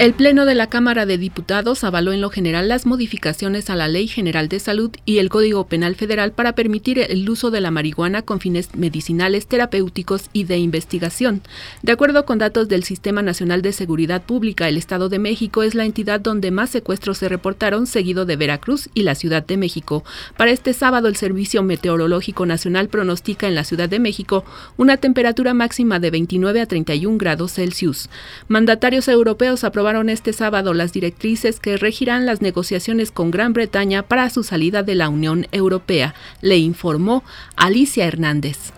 El Pleno de la Cámara de Diputados avaló en lo general las modificaciones a la Ley General de Salud y el Código Penal Federal para permitir el uso de la marihuana con fines medicinales, terapéuticos y de investigación. De acuerdo con datos del Sistema Nacional de Seguridad Pública, el Estado de México es la entidad donde más secuestros se reportaron, seguido de Veracruz y la Ciudad de México. Para este sábado, el Servicio Meteorológico Nacional pronostica en la Ciudad de México una temperatura máxima de 29 a 31 grados Celsius. Mandatarios europeos aprobaron este sábado las directrices que regirán las negociaciones con Gran Bretaña para su salida de la Unión Europea, le informó Alicia Hernández.